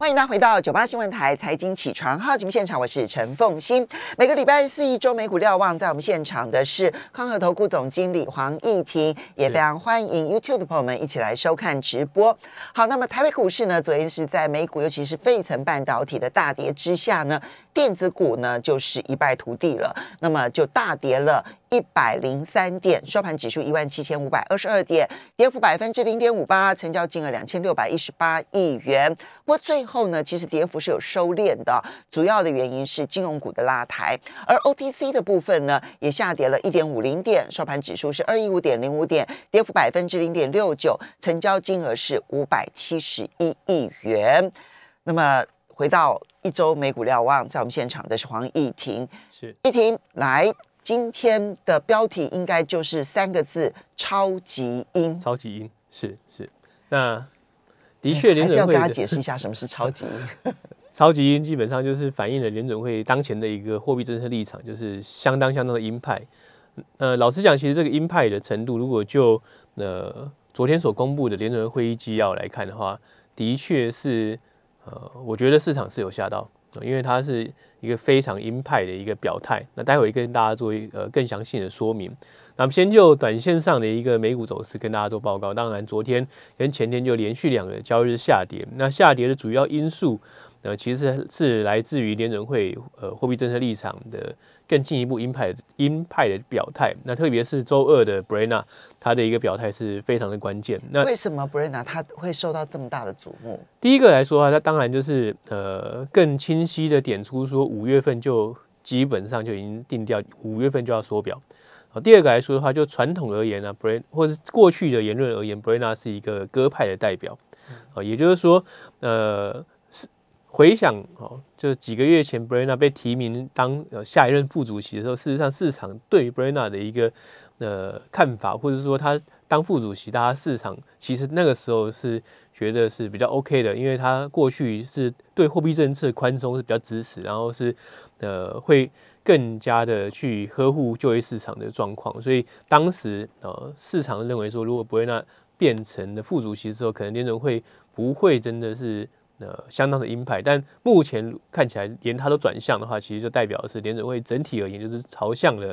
欢迎大家回到九八新闻台财经起床号节目现场，我是陈凤欣。每个礼拜四一周美股瞭望，在我们现场的是康和投顾总经理黄义婷，也非常欢迎 YouTube 的朋友们一起来收看直播。好，那么台北股市呢，昨天是在美股，尤其是费城半导体的大跌之下呢，电子股呢就是一败涂地了，那么就大跌了。一百零三点，收盘指数一万七千五百二十二点，跌幅百分之零点五八，成交金额两千六百一十八亿元。不过最后呢，其实跌幅是有收敛的，主要的原因是金融股的拉抬，而 OTC 的部分呢，也下跌了一点五零点，收盘指数是二一五点零五点，跌幅百分之零点六九，成交金额是五百七十一亿元。那么回到一周美股瞭望，在我们现场的是黄义婷，是义婷来。今天的标题应该就是三个字：超级音。超级音是是，那的确，还是要跟他解释一下什么是超级音。超级音基本上就是反映了联准会当前的一个货币政策立场，就是相当相当的鹰派。呃，老实讲，其实这个鹰派的程度，如果就呃昨天所公布的联准会会议纪要来看的话，的确是呃，我觉得市场是有吓到，因为它是。一个非常鹰派的一个表态，那待会跟大家做一呃更详细的说明。那么先就短线上的一个美股走势跟大家做报告。当然，昨天跟前天就连续两个交易日下跌，那下跌的主要因素。呃，其实是来自于联准会呃货币政策立场的更进一步鹰派鹰派的表态。那特别是周二的 Brena，他的一个表态是非常的关键。那为什么 Brena 他会受到这么大的瞩目？第一个来说啊，他当然就是呃更清晰的点出说五月份就基本上就已经定掉，五月份就要缩表。好，第二个来说的话，就传统而言呢，Brena 或者过去的言论而言，Brena 是一个鸽派的代表。啊，也就是说，呃。回想哦，就几个月前 b r e n n a 被提名当呃下一任副主席的时候，事实上市场对于 b r e n n a 的一个呃看法，或者说他当副主席，大家市场其实那个时候是觉得是比较 OK 的，因为他过去是对货币政策宽松是比较支持，然后是呃会更加的去呵护就业市场的状况，所以当时呃市场认为说，如果 b r e n n a 变成了副主席之后，可能联准会不会真的是。呃，相当的鹰派，但目前看起来连它都转向的话，其实就代表的是联准会整体而言就是朝向了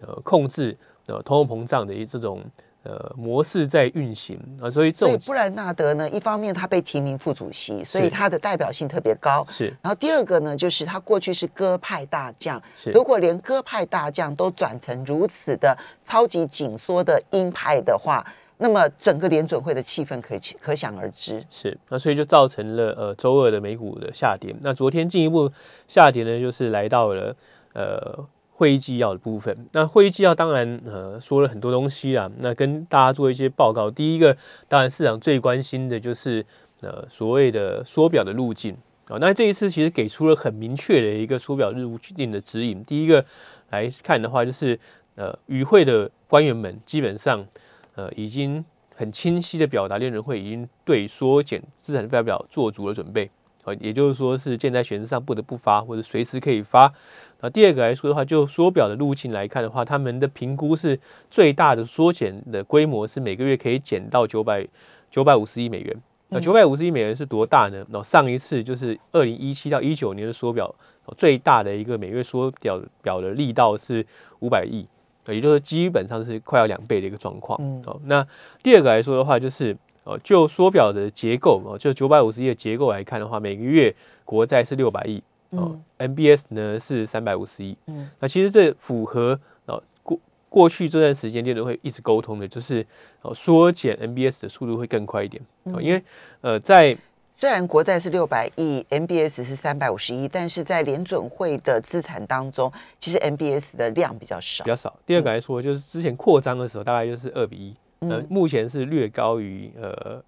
呃控制呃通货膨胀的一这种呃模式在运行啊，所以这种布兰纳德呢，一方面他被提名副主席，所以他的代表性特别高，是。然后第二个呢，就是他过去是鸽派大将，如果连鸽派大将都转成如此的超级紧缩的鹰派的话。那么整个联准会的气氛可以可想而知，是那所以就造成了呃周二的美股的下跌。那昨天进一步下跌呢，就是来到了呃会议纪要的部分。那会议纪要当然呃说了很多东西啊，那跟大家做一些报告。第一个当然市场最关心的就是呃所谓的缩表的路径啊。那这一次其实给出了很明确的一个缩表日务定的指引。第一个来看的话，就是呃与会的官员们基本上。呃，已经很清晰的表达，联准会已经对缩减资产负债表做足了准备，呃，也就是说是箭在弦子上不得不发，或者随时可以发。那第二个来说的话，就缩表的路径来看的话，他们的评估是最大的缩减的规模是每个月可以减到九百九百五十亿美元。那九百五十亿美元是多大呢？那上一次就是二零一七到一九年的缩表，最大的一个每月缩表表的力道是五百亿。也就是基本上是快要两倍的一个状况。哦，那第二个来说的话，就是哦，就缩表的结构哦，就九百五十亿的结构来看的话，每个月国债是六百亿，哦，MBS 呢是三百五十亿。嗯，那其实这符合哦过过去这段时间店都会一直沟通的，就是哦缩减 MBS 的速度会更快一点。哦，因为呃在虽然国债是六百亿，MBS 是三百五十亿，但是在联准会的资产当中，其实 MBS 的量比较少，比较少。第二个来说，就是之前扩张的时候，大概就是二比一，呃，目前是略高于呃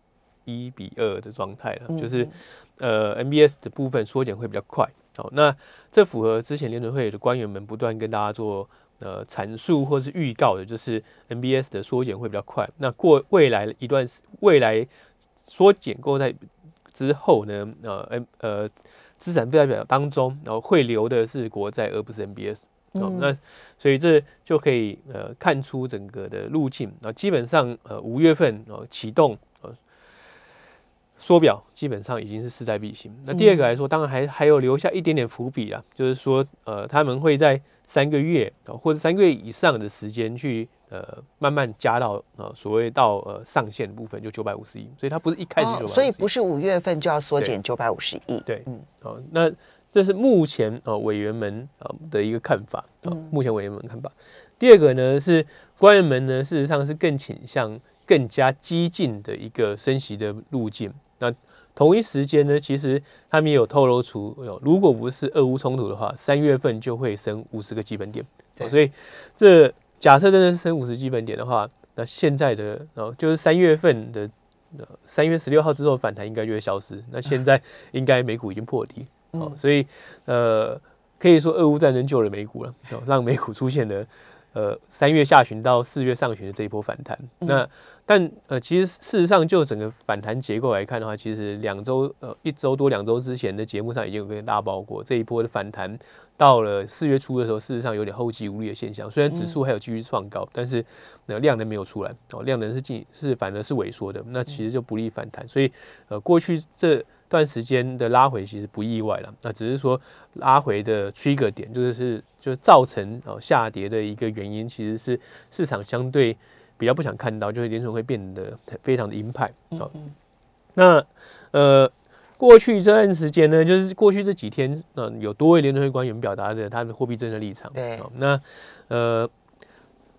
一比二的状态了，就是呃 MBS 的部分缩减会比较快。好，那这符合之前联准会的官员们不断跟大家做呃阐述或是预告的，就是 MBS 的缩减会比较快。那过未来一段未来缩减过在。之后呢，呃，M 呃，资产负债表当中，然后会留的是国债，而不是 MBS。哦，那所以这就可以呃看出整个的路径。那基本上呃五月份哦启动呃缩表基本上已经是势在必行。那第二个来说，当然还还有留下一点点伏笔啊，就是说，呃，他们会在三个月或者三个月以上的时间去呃慢慢加到呃所谓到呃上限的部分，就九百五十亿。所以它不是一开始就，所以不是五月份就要缩减九百五十亿。对，嗯，好，那这是目前呃委员们呃的一个看法啊，目前委员们看法。第二个呢是官员们呢，事实上是更倾向。更加激进的一个升息的路径。那同一时间呢，其实他们也有透露出，如果不是俄乌冲突的话，三月份就会升五十个基本点。所以这假设真的是升五十基本点的话，那现在的哦，就是三月份的三月十六号之后反弹应该就会消失。那现在应该美股已经破底哦，所以呃，可以说俄乌战争救了美股了，让美股出现了呃三月下旬到四月上旬的这一波反弹。那但呃，其实事实上，就整个反弹结构来看的话，其实两周呃一周多两周之前的节目上已经有跟大家报过，这一波的反弹到了四月初的时候，事实上有点后继无力的现象。虽然指数还有继续创高，但是呃量能没有出来哦，量能是进是反而是萎缩的，那其实就不利反弹。所以呃过去这段时间的拉回其实不意外了，那只是说拉回的 trigger 点就是是就是造成哦下跌的一个原因，其实是市场相对。比较不想看到，就是联储会变得非常的鹰派啊。那呃，过去这段时间呢，就是过去这几天，嗯，有多位联储会官员表达的他的货币政策立场。对，那呃，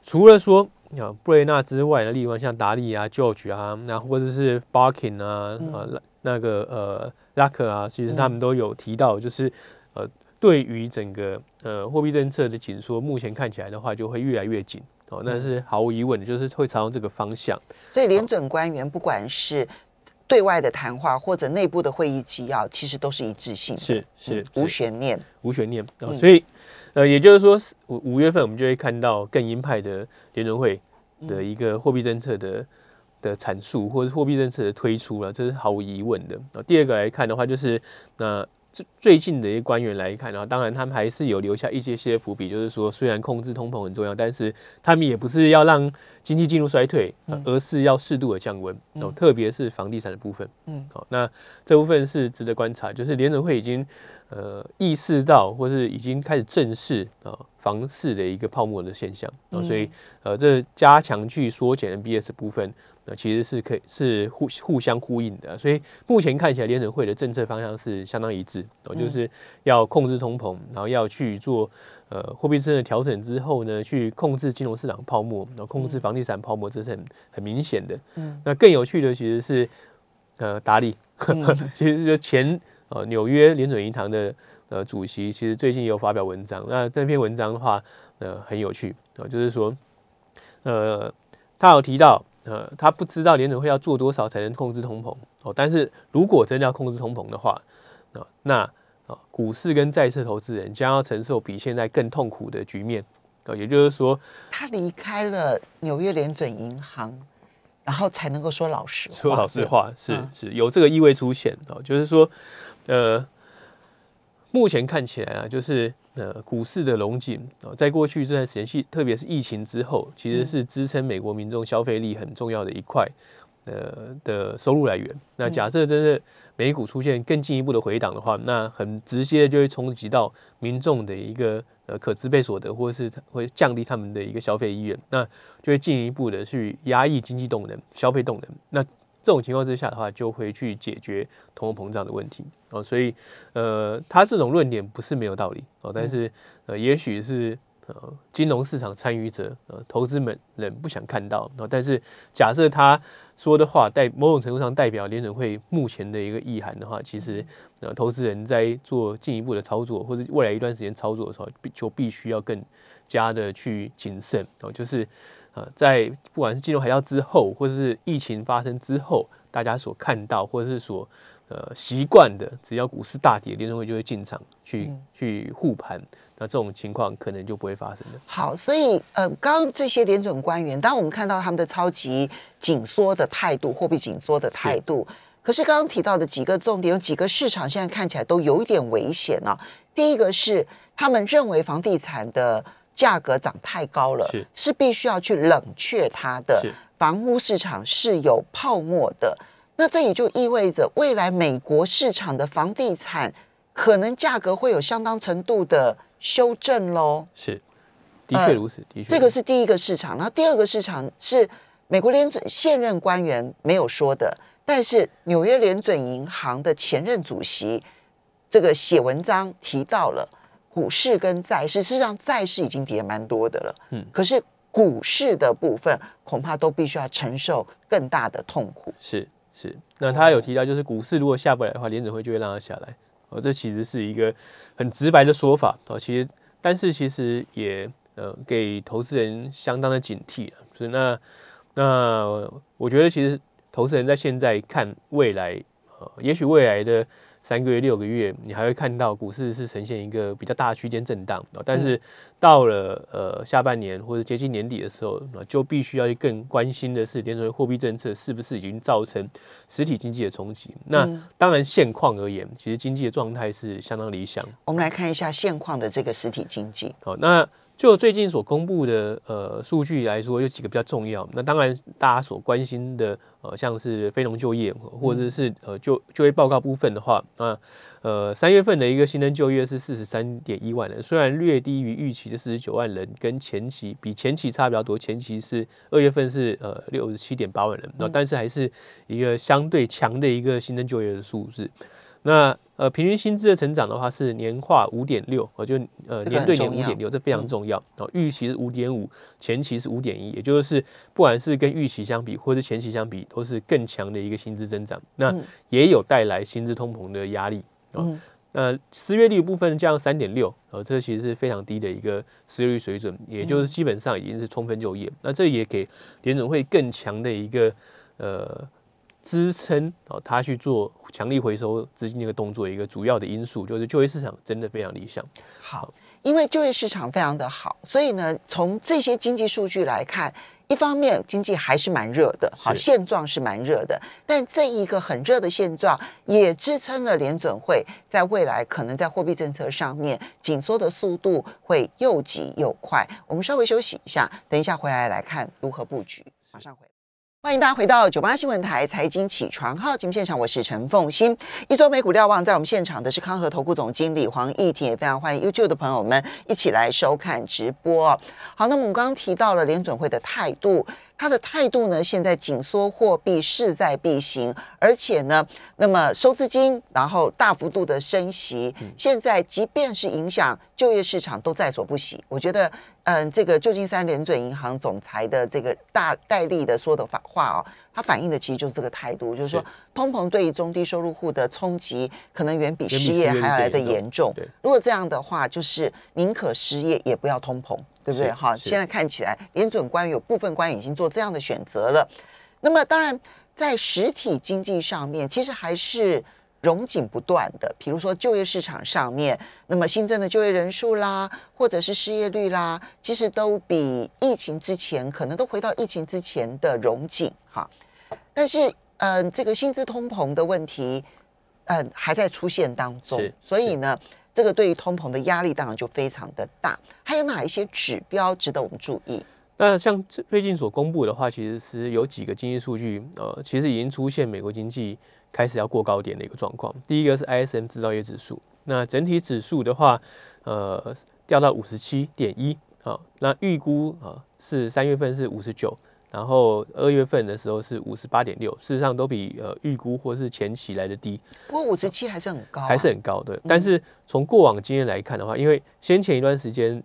除了说啊布雷纳之外的例外，像达利啊、George 啊，那或者是 Barkin 啊啊那个呃拉克啊，其实他们都有提到，就是呃，对于整个呃货币政策的紧缩，目前看起来的话，就会越来越紧。哦，那是毫无疑问的，就是会朝这个方向。所以联准官员不管是对外的谈话或者内部的会议纪要，其实都是一致性，是是无悬念，无悬念。所以，呃，也就是说，五五月份我们就会看到更鹰派的联准会的一个货币政策的的阐述，或者货币政策的推出了，这是毫无疑问的。第二个来看的话，就是那。最近的一些官员来看，然后当然他们还是有留下一些些伏笔，就是说虽然控制通膨很重要，但是他们也不是要让经济进入衰退，而是要适度的降温，哦，特别是房地产的部分，嗯，好，那这部分是值得观察，就是联准会已经呃意识到，或是已经开始正视啊房市的一个泡沫的现象，啊，所以呃这加强去缩减 NBS 部分。那其实是可以是互互相呼应的，所以目前看起来联准会的政策方向是相当一致，哦，就是要控制通膨，然后要去做呃货币政策调整之后呢，去控制金融市场泡沫，然后控制房地产泡沫，这是很很明显的。嗯，那更有趣的其实是呃达利，其实就前呃纽约联准银行的呃主席，其实最近也有发表文章，那那篇文章的话呃很有趣啊，就是说呃他有提到。呃，他不知道联准会要做多少才能控制通膨哦。但是如果真的要控制通膨的话，啊，那啊，股市跟债市投资人将要承受比现在更痛苦的局面啊。也就是说，他离开了纽约联准银行，然后才能够说老实话说老实话，是是有这个意味出现啊。就是说，呃，目前看起来啊，就是。呃，股市的龙井啊，在过去这段时间，系特别是疫情之后，其实是支撑美国民众消费力很重要的一块，呃的收入来源。那假设真的美股出现更进一步的回档的话，那很直接的就会冲击到民众的一个呃可支配所得，或者是会降低他们的一个消费意愿，那就会进一步的去压抑经济动能、消费动能。那这种情况之下的话，就会去解决通货膨胀的问题。哦，所以呃，他这种论点不是没有道理。哦，但是呃，也许是呃，金融市场参与者呃，投资们人不想看到。哦，但是假设他说的话代某种程度上代表联准会目前的一个意涵的话，其实呃，投资人在做进一步的操作或者未来一段时间操作的时候，就必须要更加的去谨慎。哦，就是。呃，在不管是金融海啸之后，或者是疫情发生之后，大家所看到或者是所呃习惯的，只要股市大跌，联储会就会进场去去护盘，那这种情况可能就不会发生了。好，所以呃，刚刚这些联准官员，当我们看到他们的超级紧缩的态度，货币紧缩的态度，可是刚刚提到的几个重点，有几个市场现在看起来都有一点危险啊。第一个是他们认为房地产的。价格涨太高了，是是必须要去冷却它的房屋市场是有泡沫的。那这也就意味着未来美国市场的房地产可能价格会有相当程度的修正喽。是，的确如此，的确。这个是第一个市场，然后第二个市场是美国联准现任官员没有说的，但是纽约联准银行的前任主席这个写文章提到了股市跟债市，事实上债市已经跌蛮多的了，嗯，可是股市的部分恐怕都必须要承受更大的痛苦。是是，那他有提到，就是股市如果下不来的话，联准会就会让它下来。哦，这其实是一个很直白的说法哦。其实，但是其实也呃给投资人相当的警惕了。所以那那我觉得，其实投资人在现在看未来，呃，也许未来的。三个月、六个月，你还会看到股市是呈现一个比较大的区间震荡但是到了呃下半年或者接近年底的时候，就必须要更关心的是，联储会货币政策是不是已经造成实体经济的冲击？那当然，现况而言，其实经济的状态是相当理想。我们来看一下现况的这个实体经济。好，那。就最近所公布的呃数据来说，有几个比较重要。那当然，大家所关心的呃，像是非农就业或者是呃就就业报告部分的话，那呃三月份的一个新增就业是四十三点一万人，虽然略低于预期的四十九万人，跟前期比前期差比较多，前期是二月份是呃六十七点八万人，那但是还是一个相对强的一个新增就业的数字。那呃，平均薪资的成长的话是年化五点六，我就呃年对年五点六，这非常重要。哦，预期是五点五，前期是五点一，也就是不管是跟预期相比，或是前期相比，都是更强的一个薪资增长。那也有带来薪资通膨的压力。嗯，那失业率部分降三点六，呃，这其实是非常低的一个失业率水准，也就是基本上已经是充分就业。那这也给联总会更强的一个呃。支撑哦，他去做强力回收资金的一个动作，一个主要的因素就是就业市场真的非常理想。好，因为就业市场非常的好，所以呢，从这些经济数据来看，一方面经济还是蛮热的，好，现状是蛮热的。但这一个很热的现状，也支撑了联准会在未来可能在货币政策上面紧缩的速度会又急又快。我们稍微休息一下，等一下回来来看如何布局。马上回。欢迎大家回到九八新闻台财经起床号节目现场，我是陈凤欣。一周美股瞭望，在我们现场的是康和投顾总经理黄义婷，也非常欢迎 YouTube 的朋友们一起来收看直播。好，那么我们刚刚提到了联准会的态度。他的态度呢？现在紧缩货币势在必行，而且呢，那么收资金，然后大幅度的升息，现在即便是影响就业市场，都在所不惜。我觉得，嗯，这个旧金山联准银行总裁的这个大戴利的说的话话哦，他反映的其实就是这个态度，就是说，通膨对于中低收入户的冲击，可能远比失业还要来的严重。如果这样的话，就是宁可失业也不要通膨。对不对？哈，现在看起来联准官有部分官员已经做这样的选择了。那么，当然在实体经济上面，其实还是融景不断的。比如说就业市场上面，那么新增的就业人数啦，或者是失业率啦，其实都比疫情之前可能都回到疫情之前的融景哈。但是，嗯，这个薪资通膨的问题，嗯，还在出现当中。所以呢。这个对于通膨的压力当然就非常的大，还有哪一些指标值得我们注意？那像最近所公布的话，其实是有几个经济数据，呃，其实已经出现美国经济开始要过高点的一个状况。第一个是 ISM 制造业指数，那整体指数的话，呃，掉到五十七点一，好，那预估啊是三月份是五十九。然后二月份的时候是五十八点六，事实上都比呃预估或是前期来的低。不过五十七还是很高，还是很高的。但是从过往经验来看的话，因为先前一段时间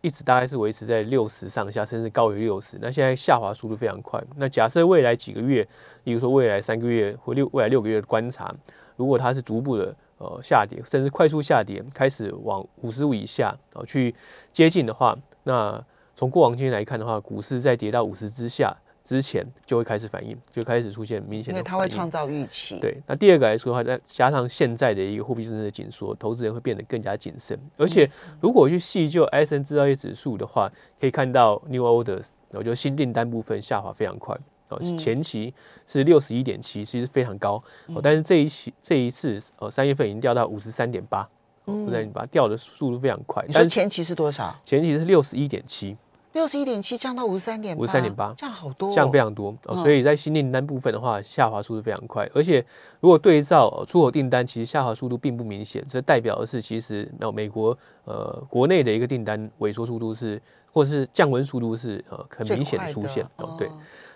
一直大概是维持在六十上下，甚至高于六十。那现在下滑速度非常快。那假设未来几个月，例如说未来三个月或六未来六个月的观察，如果它是逐步的呃下跌，甚至快速下跌，开始往五十五以下啊去接近的话，那从过往经验来看的话，股市在跌到五十之下之前，就会开始反应，就开始出现明显的。因为它会创造预期。对，那第二个来说的话，再加上现在的一个货币政策的紧缩，投资人会变得更加谨慎。而且，如果去细究 S N 制造业指数的话，可以看到 New Orders，我觉得新订单部分下滑非常快。哦，前期是六十一点七，其实非常高。哦，但是这一期这一次，哦，三月份已经掉到五十三点八，不然你把它掉的速度非常快。你说前期是多少？前期是六十一点七。六十一点七降到五十三点五十三点八，降好多，降非常多。所以在新订单部分的话，下滑速度非常快。而且如果对照出口订单，其实下滑速度并不明显，这代表的是其实那美国呃国内的一个订单萎缩速度是，或是降温速度是呃很明显的出现。哦，对。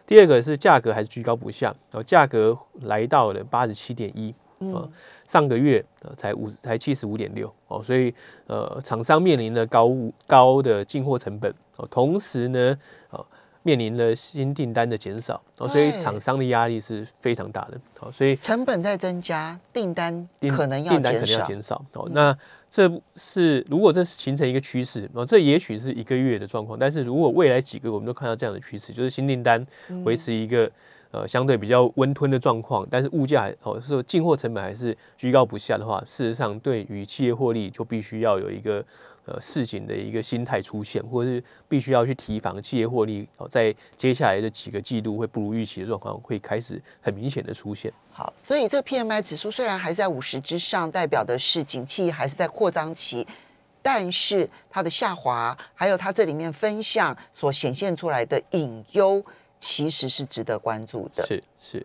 第二个是价格还是居高不下，然后价格来到了八十七点一。呃，上个月呃才五才七十五点六哦，所以呃厂商面临的高高的进货成本哦，同时呢哦面临了新订单的减少哦，所以厂商的压力是非常大的哦，所以成本在增加，订单可能要订单可能要减少哦，那这是如果这形成一个趋势哦，这也许是一个月的状况，但是如果未来几个我们都看到这样的趋势，就是新订单维持一个。呃，相对比较温吞的状况，但是物价哦，说进货成本还是居高不下的话，事实上对于企业获利就必须要有一个呃市井的一个心态出现，或者是必须要去提防企业获利哦，在接下来的几个季度会不如预期的状况会开始很明显的出现。好，所以这 P M I 指数虽然还在五十之上，代表的是景气还是在扩张期，但是它的下滑，还有它这里面分项所显现出来的隐忧。其实是值得关注的，是是。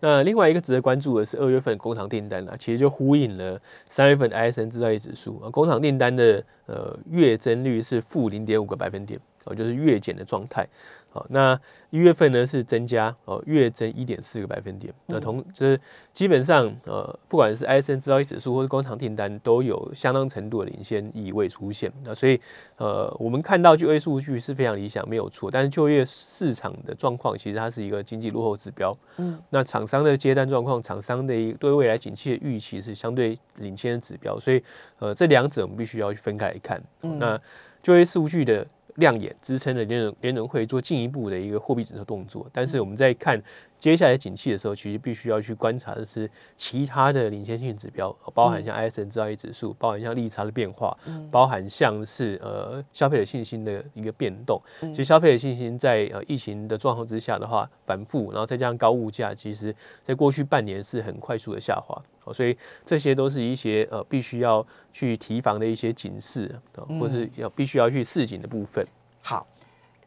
那另外一个值得关注的是二月份工厂订单啊，其实就呼应了三月份 ISM 制造业指数啊，工厂订单的呃月增率是负零点五个百分点，哦，就是月减的状态。好，那一月份呢是增加哦，月增一点四个百分点。那同就是基本上呃，不管是 ISM 制造业指数或者工厂订单，都有相当程度的领先意味出现。那所以呃，我们看到就业数据是非常理想，没有错。但是就业市场的状况，其实它是一个经济落后指标。嗯，那厂商的接单状况，厂商的一对未来景气的预期是相对领先的指标。所以呃，这两者我们必须要去分开来看。那就业数据的。亮眼支撑了联联准会做进一步的一个货币政策动作，但是我们在看接下来景气的时候，其实必须要去观察的是其他的领先性指标，包含像 ISM 制造业指数，包含像利差的变化，包含像是呃消费者信心的一个变动。其实消费者信心在呃疫情的状况之下的话反复，然后再加上高物价，其实在过去半年是很快速的下滑。所以这些都是一些呃必须要去提防的一些警示，或是要必须要去示警的部分。好，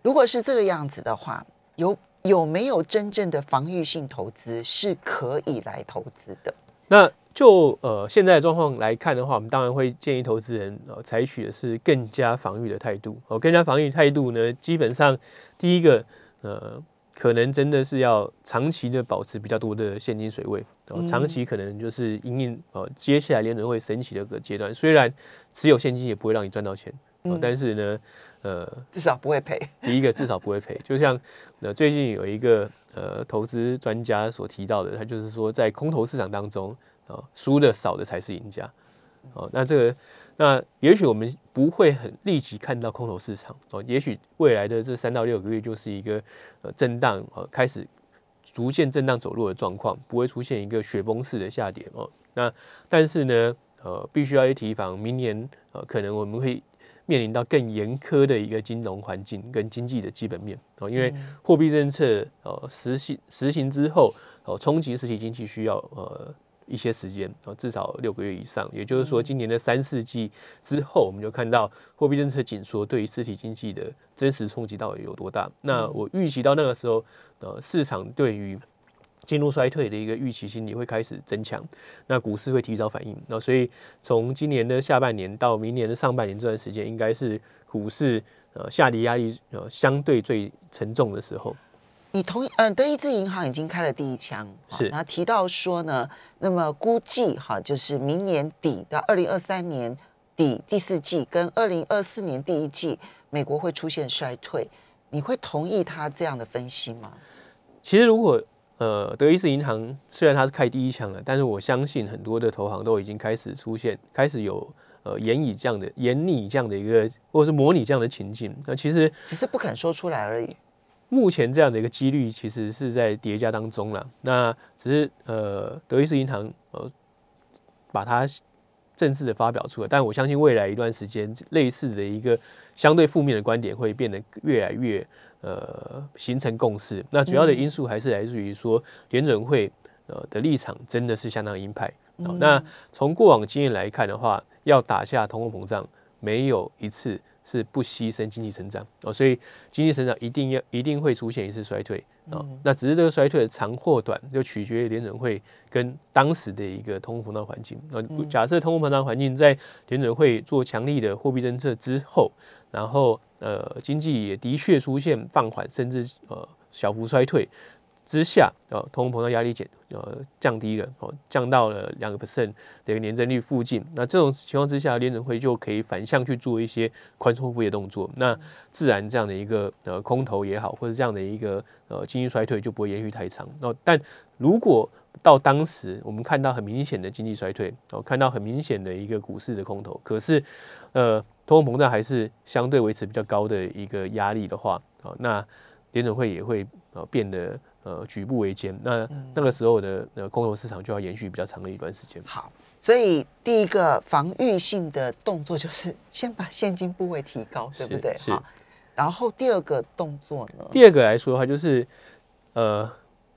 如果是这个样子的话，有有没有真正的防御性投资是可以来投资的？那就呃现在的状况来看的话，我们当然会建议投资人呃采取的是更加防御的态度。哦，更加防御态度呢，基本上第一个呃。可能真的是要长期的保持比较多的现金水位，哦，长期可能就是因应呃接下来联准会升息的个阶段，虽然持有现金也不会让你赚到钱，哦，但是呢，呃，至少不会赔。第一个至少不会赔，就像呃最近有一个呃投资专家所提到的，他就是说在空头市场当中，啊，输的少的才是赢家，哦，那这个。那也许我们不会很立即看到空头市场哦，也许未来的这三到六个月就是一个呃震荡呃开始逐渐震荡走弱的状况，不会出现一个雪崩式的下跌哦。那但是呢，呃，必须要去提防明年呃可能我们会面临到更严苛的一个金融环境跟经济的基本面哦，因为货币政策呃实行实行之后哦，冲击实体经济需要呃。一些时间啊，至少六个月以上，也就是说，今年的三四季之后，我们就看到货币政策紧缩对于实体经济的真实冲击到底有多大。那我预期到那个时候，呃，市场对于进入衰退的一个预期心理会开始增强，那股市会提早反应。那所以从今年的下半年到明年的上半年这段时间，应该是股市呃下跌压力呃相对最沉重的时候。你同意？嗯，德意志银行已经开了第一枪，是。然后提到说呢，那么估计哈，就是明年底到二零二三年底第四季跟二零二四年第一季，美国会出现衰退。你会同意他这样的分析吗？其实，如果呃，德意志银行虽然它是开第一枪了，但是我相信很多的投行都已经开始出现，开始有呃严以这样的严拟这样的一个，或者是模拟这样的情境。那其实只是不肯说出来而已。目前这样的一个几率其实是在叠加当中了，那只是呃德意志银行呃把它正式的发表出来，但我相信未来一段时间类似的一个相对负面的观点会变得越来越呃形成共识。那主要的因素还是来自于说联准会呃的立场真的是相当鹰派。那从过往经验来看的话，要打下通货膨胀，没有一次是不牺牲经济成长哦，所以经济成长一定要一定会出现一次衰退哦。那只是这个衰退的长或短，就取决于联准会跟当时的一个通货膨胀环境。那假设通货膨胀环境在联准会做强力的货币政策之后，然后呃经济也的确出现放缓，甚至呃小幅衰退。之下，呃，通货膨胀压力减，呃，降低了，哦，降到了两个 percent 的一个年增率附近。那这种情况之下，联准会就可以反向去做一些宽松货币的动作。那自然这样的一个呃空头也好，或者这样的一个呃经济衰退就不会延续太长。那但如果到当时我们看到很明显的经济衰退，哦，看到很明显的一个股市的空头，可是呃，通货膨胀还是相对维持比较高的一个压力的话，哦，那联准会也会呃变得。呃，举步维艰，那那个时候的呃，空头市场就要延续比较长的一段时间。好，所以第一个防御性的动作就是先把现金部位提高，对不对？好，然后第二个动作呢？第二个来说的话，就是呃，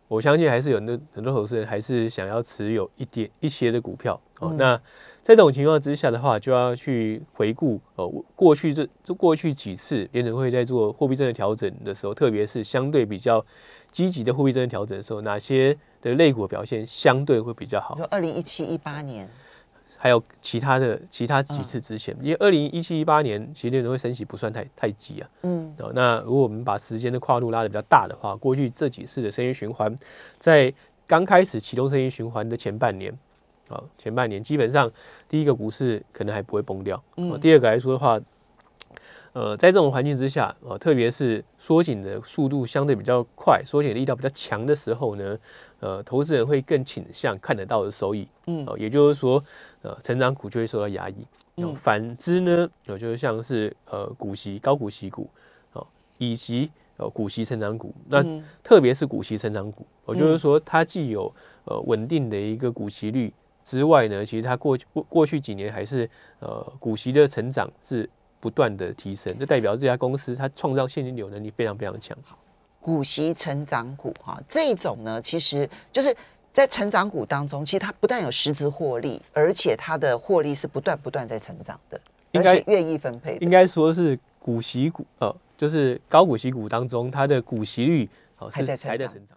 我相信还是有很多很多投资人还是想要持有一点一些的股票哦。那在这种情况之下的话，就要去回顾呃过去这这过去几次联准会在做货币政策调整的时候，特别是相对比较。积极的货币政策调整的时候，哪些的类股表现相对会比较好？就二零一七一八年，还有其他的其他几次之前，因为二零一七一八年其实联储会升息不算太太急啊。嗯，哦，那如果我们把时间的跨度拉的比较大的话，过去这几次的升息循环，在刚开始启动升息循环的前半年，啊，前半年基本上第一个股市可能还不会崩掉。嗯，第二个来说的话。呃，在这种环境之下，呃，特别是缩紧的速度相对比较快，缩紧力道比较强的时候呢，呃，投资人会更倾向看得到的收益，嗯，哦，也就是说，呃，成长股就会受到压抑。嗯，反之呢，呃，就是像是呃股息高股息股，哦，以及呃股息成长股，那特别是股息成长股，我就是说它既有呃稳定的一个股息率之外呢，其实它过过过去几年还是呃股息的成长是。不断的提升，这代表这家公司它创造现金流能力非常非常强。好，股息成长股哈，这种呢，其实就是在成长股当中，其实它不但有实质获利，而且它的获利是不断不断在成长的，而且愿意分配。应该说是股息股，呃，就是高股息股当中，它的股息率还在成长。